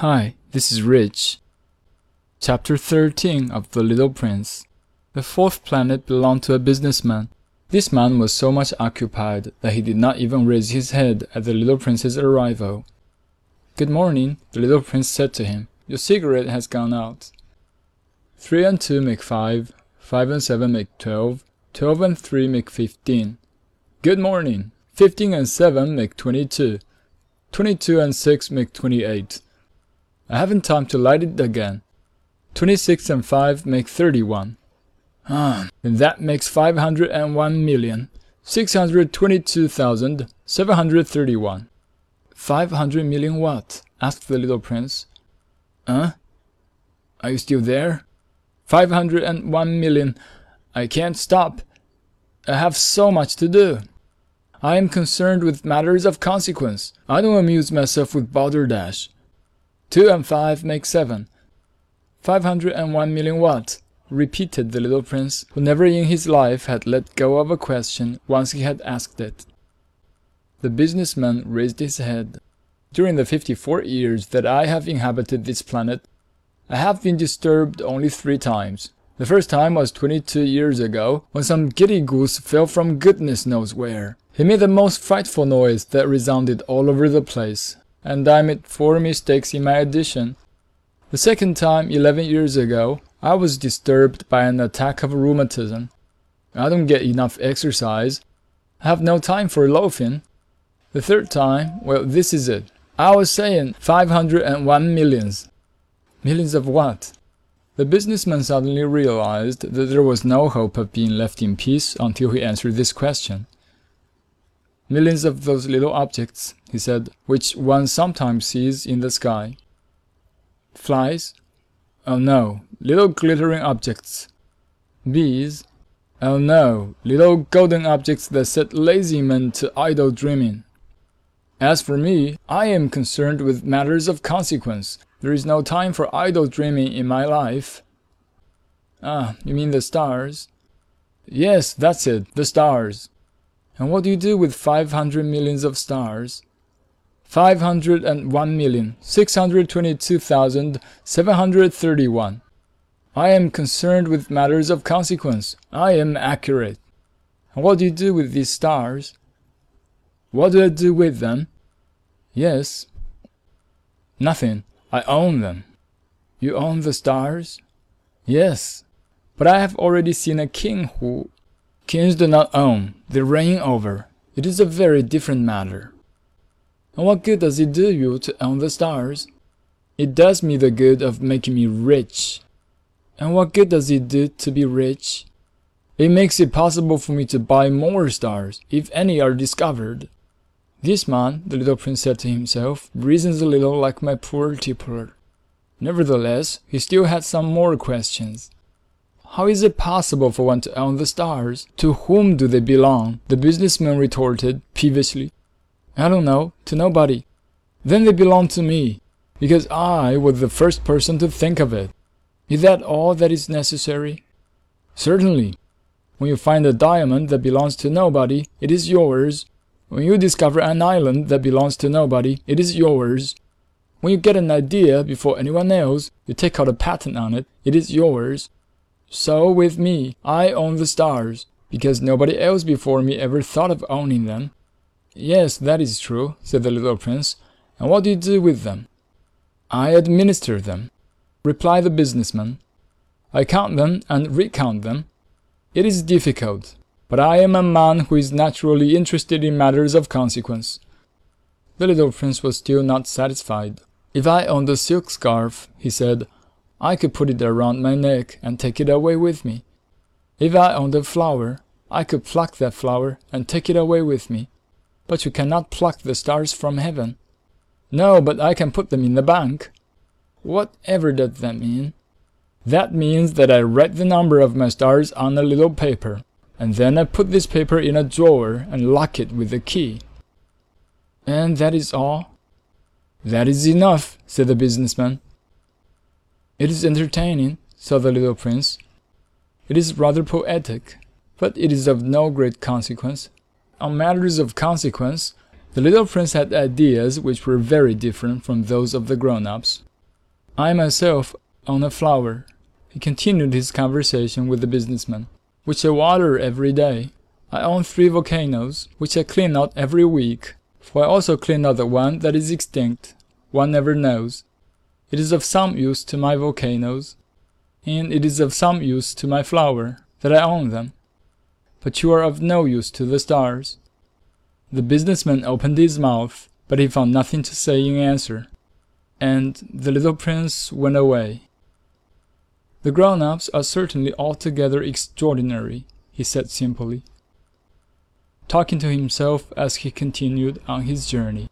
Hi, this is Rich. Chapter 13 of The Little Prince. The fourth planet belonged to a businessman. This man was so much occupied that he did not even raise his head at the little prince's arrival. Good morning, the little prince said to him. Your cigarette has gone out. Three and two make five, five and seven make twelve, twelve and three make fifteen. Good morning. Fifteen and seven make twenty-two. Twenty-two and six make twenty-eight. I haven't time to light it again. Twenty-six and five make thirty-one. Ah, then that makes five hundred and one million, six hundred twenty-two thousand, seven hundred thirty-one. Five hundred million what? asked the little prince. Huh? Are you still there? Five hundred and one million. I can't stop. I have so much to do. I am concerned with matters of consequence. I don't amuse myself with balderdash. Two and five make seven. Five hundred and one million what? repeated the little prince, who never in his life had let go of a question once he had asked it. The businessman raised his head. During the fifty-four years that I have inhabited this planet, I have been disturbed only three times. The first time was twenty-two years ago, when some giddy goose fell from goodness knows where. He made the most frightful noise that resounded all over the place, and I made four mistakes in my addition. The second time, eleven years ago, I was disturbed by an attack of rheumatism. I don't get enough exercise. I have no time for loafing. The third time, well, this is it. I was saying five hundred and one millions. Millions of what? The businessman suddenly realized that there was no hope of being left in peace until he answered this question. Millions of those little objects, he said, which one sometimes sees in the sky. Flies? Oh no, little glittering objects. Bees? Oh no, little golden objects that set lazy men to idle dreaming. As for me, I am concerned with matters of consequence. There is no time for idle dreaming in my life. Ah, you mean the stars? Yes, that's it, the stars. And what do you do with five hundred millions of stars? Five hundred and one million, six hundred twenty-two thousand, seven hundred thirty-one. I am concerned with matters of consequence. I am accurate. What do you do with these stars? What do I do with them? Yes. Nothing. I own them. You own the stars? Yes. But I have already seen a king who... Kings do not own, they reign over. It is a very different matter. And what good does it do you to own the stars? It does me the good of making me rich. And what good does it do to be rich? It makes it possible for me to buy more stars, if any are discovered. This man, the little prince said to himself, reasons a little like my poor tippler. Nevertheless, he still had some more questions. How is it possible for one to own the stars? To whom do they belong? The businessman retorted peevishly. I don't know, to nobody. Then they belong to me, because I was the first person to think of it. Is that all that is necessary? Certainly. When you find a diamond that belongs to nobody, it is yours. When you discover an island that belongs to nobody, it is yours. When you get an idea before anyone else, you take out a patent on it, it is yours. So with me, I own the stars, because nobody else before me ever thought of owning them. Yes, that is true, said the little prince. And what do you do with them? I administer them, replied the businessman. I count them and recount them. It is difficult, but I am a man who is naturally interested in matters of consequence. The little prince was still not satisfied. If I owned a silk scarf, he said, I could put it around my neck and take it away with me. If I owned a flower, I could pluck that flower and take it away with me. But you cannot pluck the stars from heaven. No, but I can put them in the bank. Whatever does that mean? That means that I write the number of my stars on a little paper, and then I put this paper in a drawer and lock it with a key. And that is all? That is enough, said the businessman. It is entertaining, said the little prince. It is rather poetic, but it is of no great consequence. On matters of consequence, the little prince had ideas which were very different from those of the grown-ups. I myself own a flower. He continued his conversation with the businessman, which I water every day. I own three volcanoes, which I clean out every week, for I also clean out the one that is extinct. One never knows. It is of some use to my volcanoes, and it is of some use to my flower, that I own them. But you are of no use to the stars. The businessman opened his mouth, but he found nothing to say in answer, and the little prince went away. The grown-ups are certainly altogether extraordinary, he said simply, talking to himself as he continued on his journey.